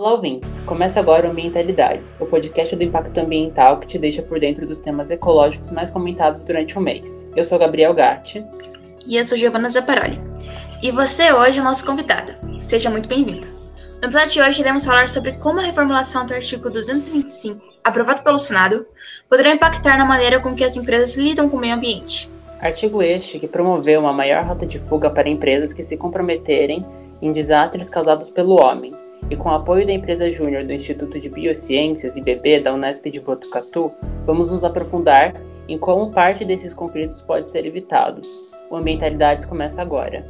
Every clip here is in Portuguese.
Olá, ouvintes! Começa agora o Ambientalidades, o podcast do impacto ambiental que te deixa por dentro dos temas ecológicos mais comentados durante o mês. Eu sou Gabriel Gatti. E eu sou Giovanna Zaparoli. E você hoje é o nosso convidado. Seja muito bem-vindo. No episódio de hoje, iremos falar sobre como a reformulação do artigo 225, aprovado pelo Senado, poderá impactar na maneira com que as empresas lidam com o meio ambiente. Artigo este que promoveu uma maior rota de fuga para empresas que se comprometerem em desastres causados pelo homem, e com o apoio da empresa júnior do Instituto de Biociências, IBB, da Unesp de Botucatu, vamos nos aprofundar em como parte desses conflitos pode ser evitados. O Ambientalidades começa agora.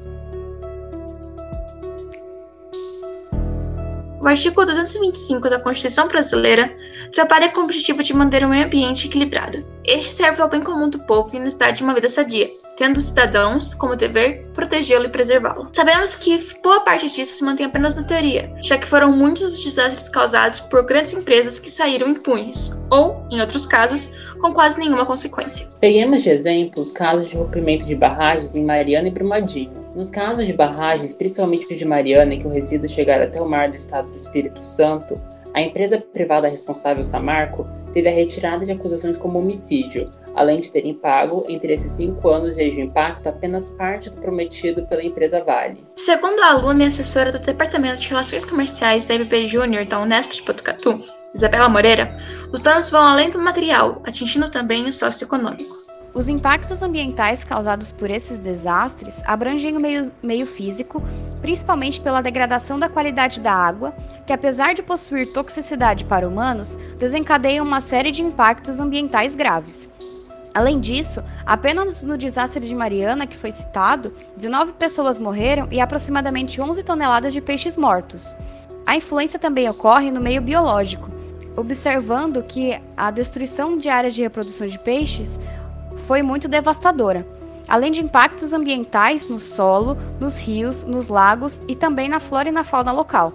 O artigo 225 da Constituição Brasileira trabalha com o objetivo de manter o meio ambiente equilibrado. Este serve ao bem comum do povo e necessidade de uma vida sadia, tendo os cidadãos como dever protegê-lo e preservá-lo. Sabemos que boa parte disso se mantém apenas na teoria, já que foram muitos os desastres causados por grandes empresas que saíram impunes, ou, em outros casos, com quase nenhuma consequência. Peguemos de exemplo os casos de rompimento de barragens em Mariana e Brumadinho. Nos casos de barragens, principalmente de Mariana, em que o resíduo chegar até o mar do estado do Espírito Santo, a empresa privada responsável, Samarco, teve a retirada de acusações como homicídio, além de terem pago, entre esses cinco anos de impacto, apenas parte do prometido pela empresa Vale. Segundo a aluna e assessora do Departamento de Relações Comerciais da MB Júnior da Unesp de Botucatu, Isabela Moreira, os danos vão além do material, atingindo também o socioeconômico. Os impactos ambientais causados por esses desastres abrangem o meio, meio físico, principalmente pela degradação da qualidade da água, que apesar de possuir toxicidade para humanos, desencadeiam uma série de impactos ambientais graves. Além disso, apenas no desastre de Mariana, que foi citado, 19 pessoas morreram e aproximadamente 11 toneladas de peixes mortos. A influência também ocorre no meio biológico, observando que a destruição de áreas de reprodução de peixes foi muito devastadora, além de impactos ambientais no solo, nos rios, nos lagos e também na flora e na fauna local,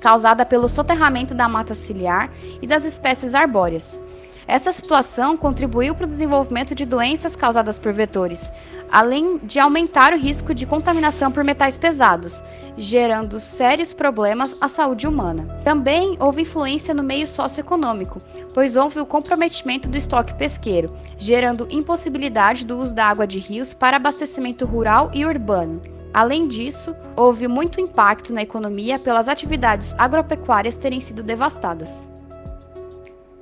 causada pelo soterramento da mata ciliar e das espécies arbóreas. Essa situação contribuiu para o desenvolvimento de doenças causadas por vetores, além de aumentar o risco de contaminação por metais pesados, gerando sérios problemas à saúde humana. Também houve influência no meio socioeconômico, pois houve o comprometimento do estoque pesqueiro, gerando impossibilidade do uso da água de rios para abastecimento rural e urbano. Além disso, houve muito impacto na economia pelas atividades agropecuárias terem sido devastadas.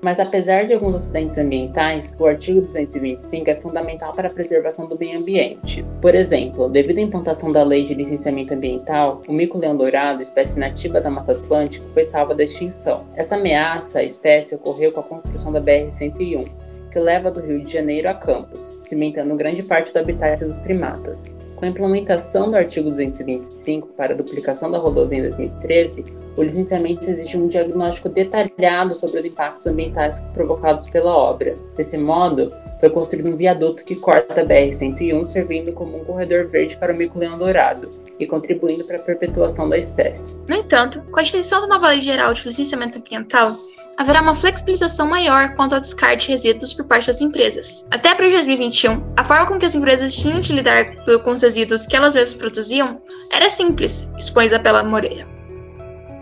Mas apesar de alguns acidentes ambientais, o artigo 225 é fundamental para a preservação do meio ambiente. Por exemplo, devido à implantação da Lei de Licenciamento Ambiental, o mico-leão dourado, espécie nativa da Mata Atlântica, foi salva da extinção. Essa ameaça à espécie ocorreu com a construção da BR-101, que leva do Rio de Janeiro a Campos, cimentando grande parte do habitat dos primatas. Com a implementação do artigo 225 para a duplicação da rodovia em 2013, o licenciamento exige um diagnóstico detalhado sobre os impactos ambientais provocados pela obra. Desse modo, foi construído um viaduto que corta a BR-101, servindo como um corredor verde para o mico-leão dourado e contribuindo para a perpetuação da espécie. No entanto, com a extensão da nova Lei Geral de Licenciamento Ambiental, haverá uma flexibilização maior quanto ao descarte de resíduos por parte das empresas. Até de 2021, a forma com que as empresas tinham de lidar com os resíduos que elas mesmas produziam era simples, expõe Isabela Moreira.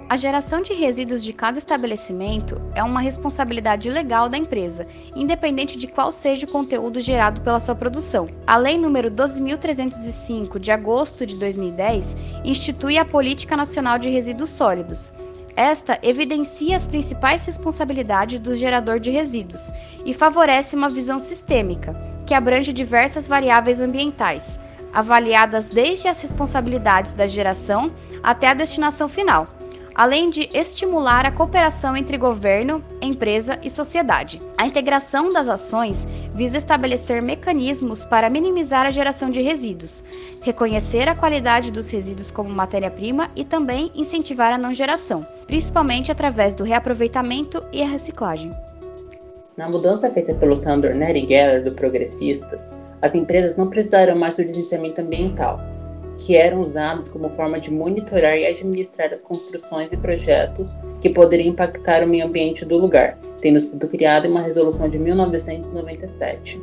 A geração de resíduos de cada estabelecimento é uma responsabilidade legal da empresa, independente de qual seja o conteúdo gerado pela sua produção. A Lei nº 12.305, de agosto de 2010, institui a Política Nacional de Resíduos Sólidos. Esta evidencia as principais responsabilidades do gerador de resíduos e favorece uma visão sistêmica, que abrange diversas variáveis ambientais, avaliadas desde as responsabilidades da geração até a destinação final além de estimular a cooperação entre governo, empresa e sociedade. A integração das ações visa estabelecer mecanismos para minimizar a geração de resíduos, reconhecer a qualidade dos resíduos como matéria-prima e também incentivar a não geração, principalmente através do reaproveitamento e a reciclagem. Na mudança feita pelo senador Nery Geller do Progressistas, as empresas não precisarão mais do licenciamento ambiental, que eram usados como forma de monitorar e administrar as construções e projetos que poderiam impactar o meio ambiente do lugar, tendo sido criada uma resolução de 1997.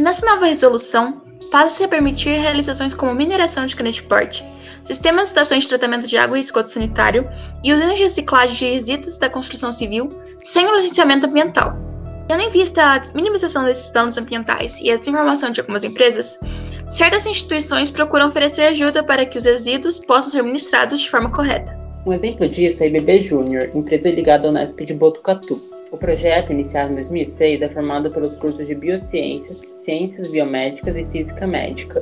Nessa nova resolução, passa-se a permitir realizações como mineração de cana de porte, sistemas de estações de tratamento de água e esgoto sanitário e usinas de reciclagem de resíduos da construção civil sem o licenciamento ambiental. Tendo em vista a minimização desses danos ambientais e a desinformação de algumas empresas, certas instituições procuram oferecer ajuda para que os resíduos possam ser ministrados de forma correta. Um exemplo disso é a IBB Júnior, empresa ligada ao Nesp de Botucatu. O projeto, iniciado em 2006, é formado pelos cursos de Biociências, Ciências Biomédicas e Física Médica,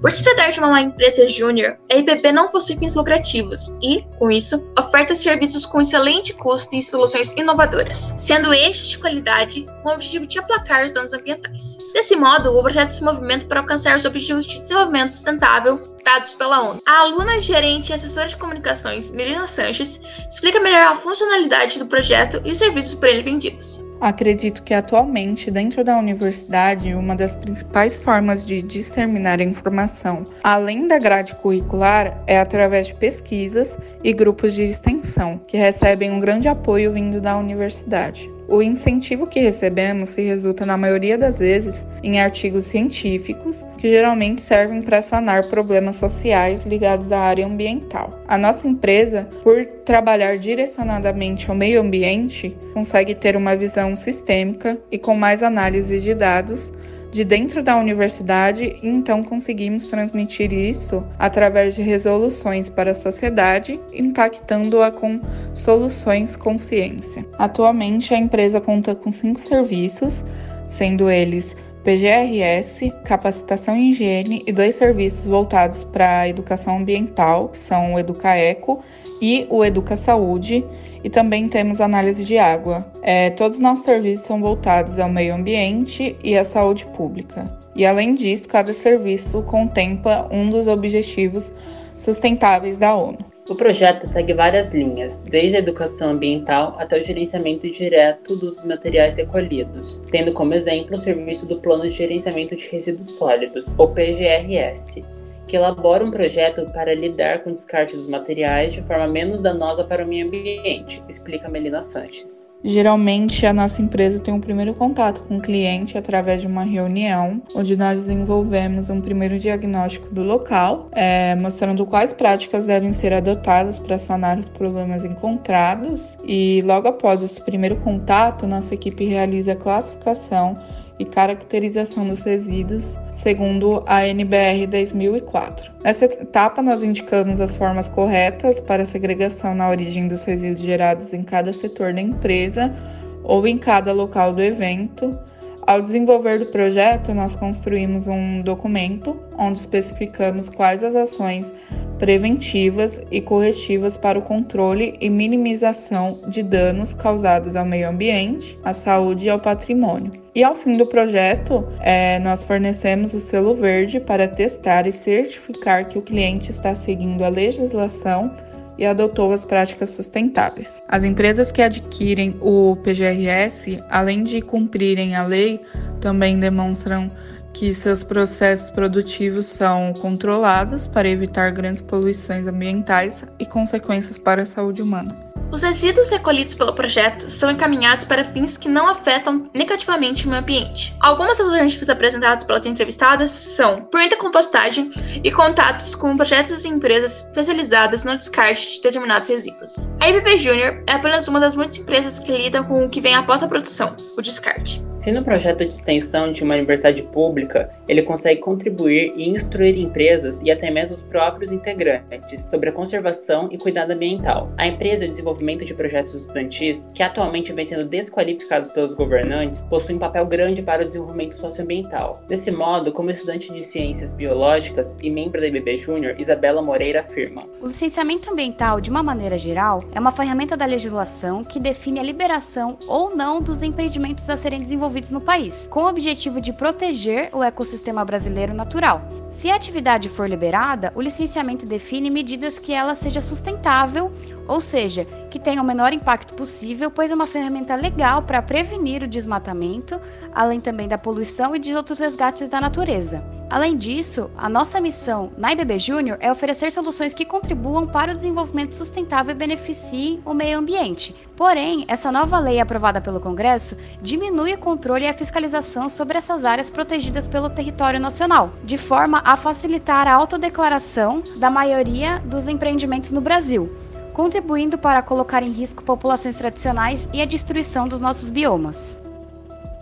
por se tratar de uma empresa júnior, a IPP não possui fins lucrativos e, com isso, oferta serviços com excelente custo e soluções inovadoras, sendo estes de qualidade com o objetivo de aplacar os danos ambientais. Desse modo, o projeto se movimenta para alcançar os Objetivos de Desenvolvimento Sustentável dados pela ONU. A aluna gerente e assessora de comunicações, Melina Sanches, explica melhor a funcionalidade do projeto e os serviços por ele vendidos. Acredito que atualmente, dentro da universidade, uma das principais formas de disseminar a informação, além da grade curricular, é através de pesquisas e grupos de extensão, que recebem um grande apoio vindo da universidade. O incentivo que recebemos se resulta, na maioria das vezes, em artigos científicos que geralmente servem para sanar problemas sociais ligados à área ambiental. A nossa empresa, por trabalhar direcionadamente ao meio ambiente, consegue ter uma visão sistêmica e com mais análise de dados de dentro da universidade e então conseguimos transmitir isso através de resoluções para a sociedade, impactando-a com soluções com ciência. Atualmente, a empresa conta com cinco serviços, sendo eles PGRS, capacitação em higiene e dois serviços voltados para a educação ambiental, que são o Educaeco e o Educa Saúde, e também temos análise de água. É, todos os nossos serviços são voltados ao meio ambiente e à saúde pública. E além disso, cada serviço contempla um dos objetivos sustentáveis da ONU. O projeto segue várias linhas, desde a educação ambiental até o gerenciamento direto dos materiais recolhidos, tendo como exemplo o serviço do Plano de Gerenciamento de Resíduos Sólidos, ou PGRS, que elabora um projeto para lidar com o descarte dos materiais de forma menos danosa para o meio ambiente, explica Melina Sanches. Geralmente, a nossa empresa tem um primeiro contato com o cliente através de uma reunião, onde nós desenvolvemos um primeiro diagnóstico do local, é, mostrando quais práticas devem ser adotadas para sanar os problemas encontrados. E logo após esse primeiro contato, nossa equipe realiza a classificação e caracterização dos resíduos, segundo a NBR 2004. Nessa etapa, nós indicamos as formas corretas para a segregação na origem dos resíduos gerados em cada setor da empresa ou em cada local do evento. Ao desenvolver o projeto, nós construímos um documento onde especificamos quais as ações preventivas e corretivas para o controle e minimização de danos causados ao meio ambiente, à saúde e ao patrimônio. E ao fim do projeto, é, nós fornecemos o selo verde para testar e certificar que o cliente está seguindo a legislação e adotou as práticas sustentáveis. As empresas que adquirem o PGRS, além de cumprirem a lei, também demonstram que seus processos produtivos são controlados para evitar grandes poluições ambientais e consequências para a saúde humana. Os resíduos recolhidos pelo projeto são encaminhados para fins que não afetam negativamente o meio ambiente. Algumas das alternativas apresentadas pelas entrevistadas são permita compostagem e contatos com projetos e empresas especializadas no descarte de determinados resíduos. A IPP Junior é apenas uma das muitas empresas que lidam com o que vem após a produção, o descarte. Sendo um projeto de extensão de uma universidade pública, ele consegue contribuir e instruir empresas e até mesmo os próprios integrantes sobre a conservação e cuidado ambiental. A empresa de desenvolvimento de projetos estudantis, que atualmente vem sendo desqualificados pelos governantes, possui um papel grande para o desenvolvimento socioambiental. Desse modo, como estudante de ciências biológicas e membro da IBB Júnior, Isabela Moreira afirma: O licenciamento ambiental, de uma maneira geral, é uma ferramenta da legislação que define a liberação ou não dos empreendimentos a serem desenvolvidos desenvolvidos no país, com o objetivo de proteger o ecossistema brasileiro natural. Se a atividade for liberada, o licenciamento define medidas que ela seja sustentável, ou seja, que tenha o menor impacto possível, pois é uma ferramenta legal para prevenir o desmatamento, além também da poluição e de outros resgates da natureza. Além disso, a nossa missão na IBB Júnior é oferecer soluções que contribuam para o desenvolvimento sustentável e beneficiem o meio ambiente. Porém, essa nova lei aprovada pelo Congresso diminui o controle e a fiscalização sobre essas áreas protegidas pelo território nacional, de forma a facilitar a autodeclaração da maioria dos empreendimentos no Brasil, contribuindo para colocar em risco populações tradicionais e a destruição dos nossos biomas.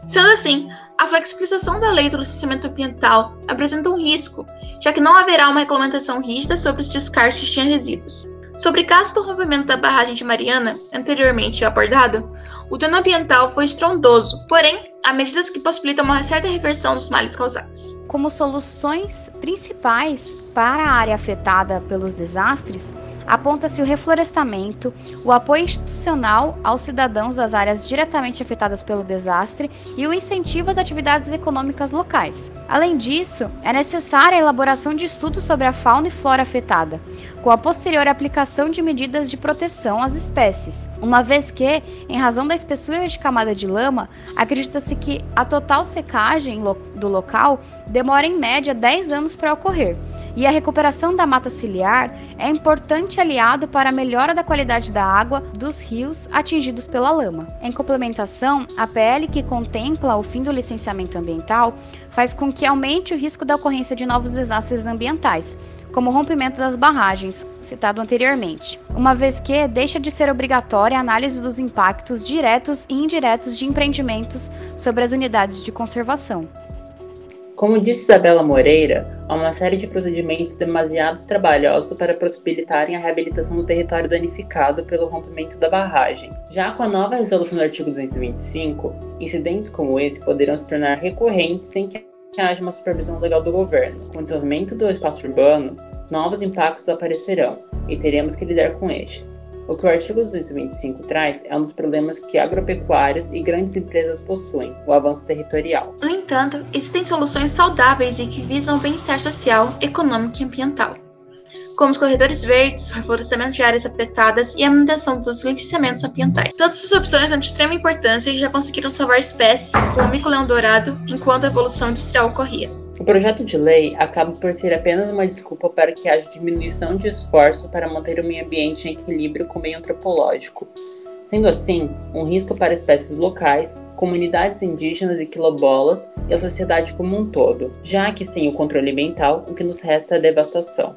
Sendo assim, a flexibilização da lei do licenciamento ambiental apresenta um risco, já que não haverá uma regulamentação rígida sobre os descartes de resíduos. Sobre o caso do rompimento da barragem de Mariana, anteriormente abordado, o dano ambiental foi estrondoso, porém, há medidas que possibilitam uma certa reversão dos males causados. Como soluções principais para a área afetada pelos desastres, aponta-se o reflorestamento, o apoio institucional aos cidadãos das áreas diretamente afetadas pelo desastre e o incentivo às atividades econômicas locais. Além disso, é necessária a elaboração de estudos sobre a fauna e flora afetada, com a posterior aplicação de medidas de proteção às espécies, uma vez que, em razão da espessura de camada de lama, acredita-se que a total secagem do local demora em média 10 anos para ocorrer e a recuperação da mata ciliar é importante aliado para a melhora da qualidade da água dos rios atingidos pela lama. Em complementação, a PL que contempla o fim do licenciamento ambiental faz com que aumente o risco da ocorrência de novos desastres ambientais, como o rompimento das barragens, citado anteriormente, uma vez que deixa de ser obrigatória a análise dos impactos diretos e indiretos de empreendimentos sobre as unidades de conservação. Como disse Isabela Moreira, há uma série de procedimentos demasiado trabalhosos para possibilitarem a reabilitação do território danificado pelo rompimento da barragem. Já com a nova resolução do artigo 225, incidentes como esse poderão se tornar recorrentes sem que haja uma supervisão legal do governo. Com o desenvolvimento do espaço urbano, novos impactos aparecerão e teremos que lidar com estes. O que o artigo 225 traz é um dos problemas que agropecuários e grandes empresas possuem, o avanço territorial. No entanto, existem soluções saudáveis e que visam o bem-estar social, econômico e ambiental, como os corredores verdes, o reflorestamento de áreas afetadas e a manutenção dos licenciamentos ambientais. Todas essas opções são de extrema importância e já conseguiram salvar espécies como o mico-leão dourado enquanto a evolução industrial ocorria. O projeto de lei acaba por ser apenas uma desculpa para que haja diminuição de esforço para manter o meio ambiente em equilíbrio com o meio antropológico. Sendo assim, um risco para espécies locais, comunidades indígenas e quilombolas e a sociedade como um todo, já que sem o controle ambiental, o que nos resta é devastação.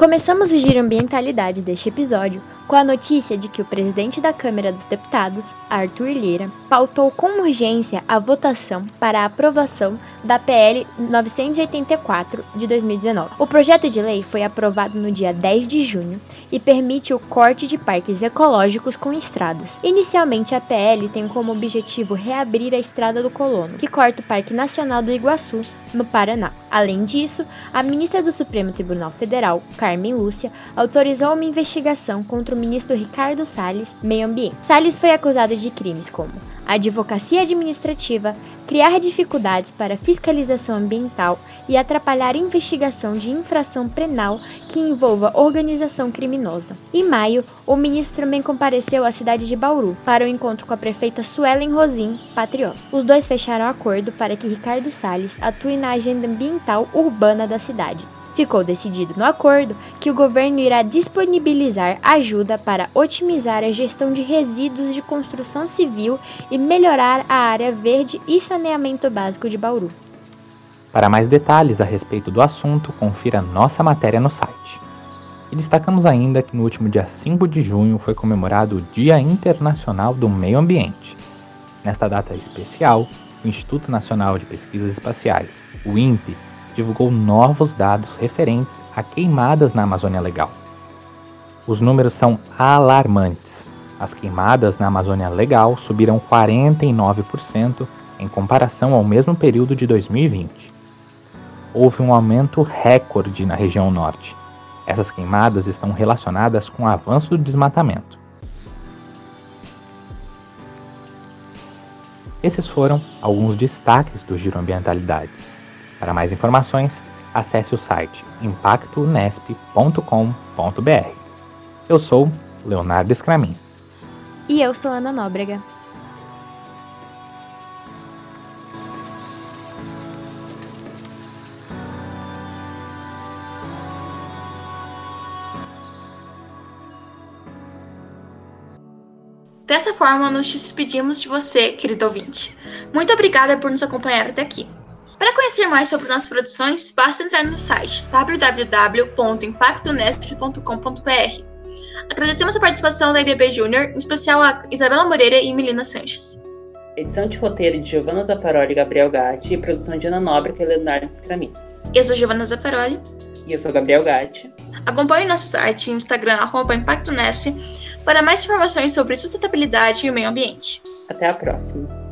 Começamos o giro ambientalidade deste episódio com a notícia de que o presidente da Câmara dos Deputados, Arthur Lira, pautou com urgência a votação para a aprovação da PL 984 de 2019. O projeto de lei foi aprovado no dia 10 de junho e permite o corte de parques ecológicos com estradas. Inicialmente, a PL tem como objetivo reabrir a Estrada do Colono, que corta o Parque Nacional do Iguaçu, no Paraná. Além disso, a ministra do Supremo Tribunal Federal, Carmen Lúcia, autorizou uma investigação contra o ministro Ricardo Salles, Meio Ambiente. Salles foi acusado de crimes como advocacia administrativa, criar dificuldades para fiscalização ambiental e atrapalhar investigação de infração penal que envolva organização criminosa. Em maio, o ministro também compareceu à cidade de Bauru para o um encontro com a prefeita Suelen Rosim, patriota. Os dois fecharam acordo para que Ricardo Salles atue na agenda ambiental urbana da cidade. Ficou decidido no acordo que o governo irá disponibilizar ajuda para otimizar a gestão de resíduos de construção civil e melhorar a área verde e saneamento básico de Bauru. Para mais detalhes a respeito do assunto, confira nossa matéria no site. E destacamos ainda que no último dia 5 de junho foi comemorado o Dia Internacional do Meio Ambiente. Nesta data especial, o Instituto Nacional de Pesquisas Espaciais, o INPE, divulgou novos dados referentes a queimadas na Amazônia Legal. Os números são alarmantes. As queimadas na Amazônia Legal subiram 49% em comparação ao mesmo período de 2020. Houve um aumento recorde na região norte. Essas queimadas estão relacionadas com o avanço do desmatamento. Esses foram alguns destaques do Giro Ambientalidades. Para mais informações, acesse o site impactonesp.com.br. Eu sou Leonardo Scramin. E eu sou Ana Nóbrega. Dessa forma, nos despedimos de você, querido ouvinte. Muito obrigada por nos acompanhar até aqui. Para conhecer mais sobre nossas produções, basta entrar no site www.impactonesp.com.br. Agradecemos a participação da IBB Júnior, em especial a Isabela Moreira e Melina Sanches. Edição de roteiro de Giovanna Zaparoli e Gabriel Gatti e produção de Ana Nóbrega e Leonardo Scramin. Eu sou Giovanna Zaparoli. E eu sou Gabriel Gatti. Acompanhe nosso site e Instagram, arroba Impacto Nesp, para mais informações sobre sustentabilidade e o meio ambiente. Até a próxima.